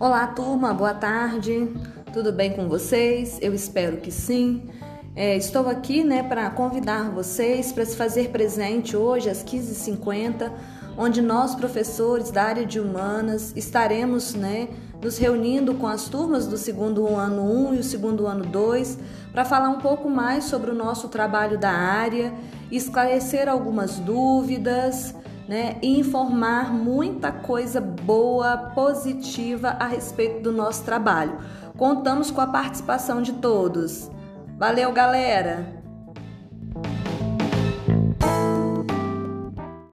Olá, turma, boa tarde. Tudo bem com vocês? Eu espero que sim. É, estou aqui né, para convidar vocês para se fazer presente hoje às 15h50, onde nós, professores da área de humanas, estaremos né, nos reunindo com as turmas do segundo ano 1 e o segundo ano 2 para falar um pouco mais sobre o nosso trabalho da área, esclarecer algumas dúvidas né, e informar muita coisa boa, positiva a respeito do nosso trabalho. Contamos com a participação de todos. Valeu, galera!